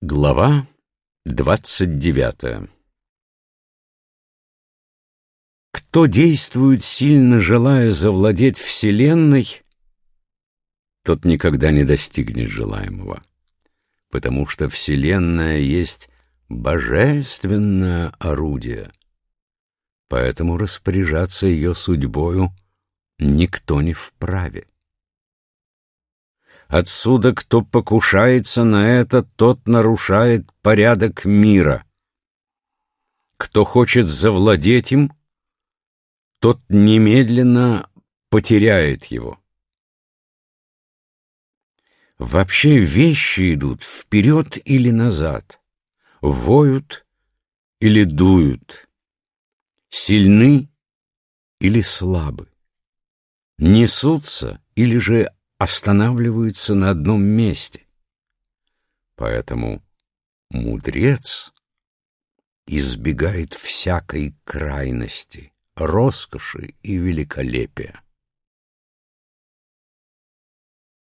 Глава двадцать девятая Кто действует, сильно желая завладеть Вселенной, тот никогда не достигнет желаемого, потому что Вселенная есть божественное орудие, поэтому распоряжаться ее судьбою никто не вправе. Отсюда, кто покушается на это, тот нарушает порядок мира. Кто хочет завладеть им, тот немедленно потеряет его. Вообще вещи идут вперед или назад, воют или дуют, сильны или слабы, несутся или же останавливаются на одном месте. Поэтому мудрец избегает всякой крайности, роскоши и великолепия.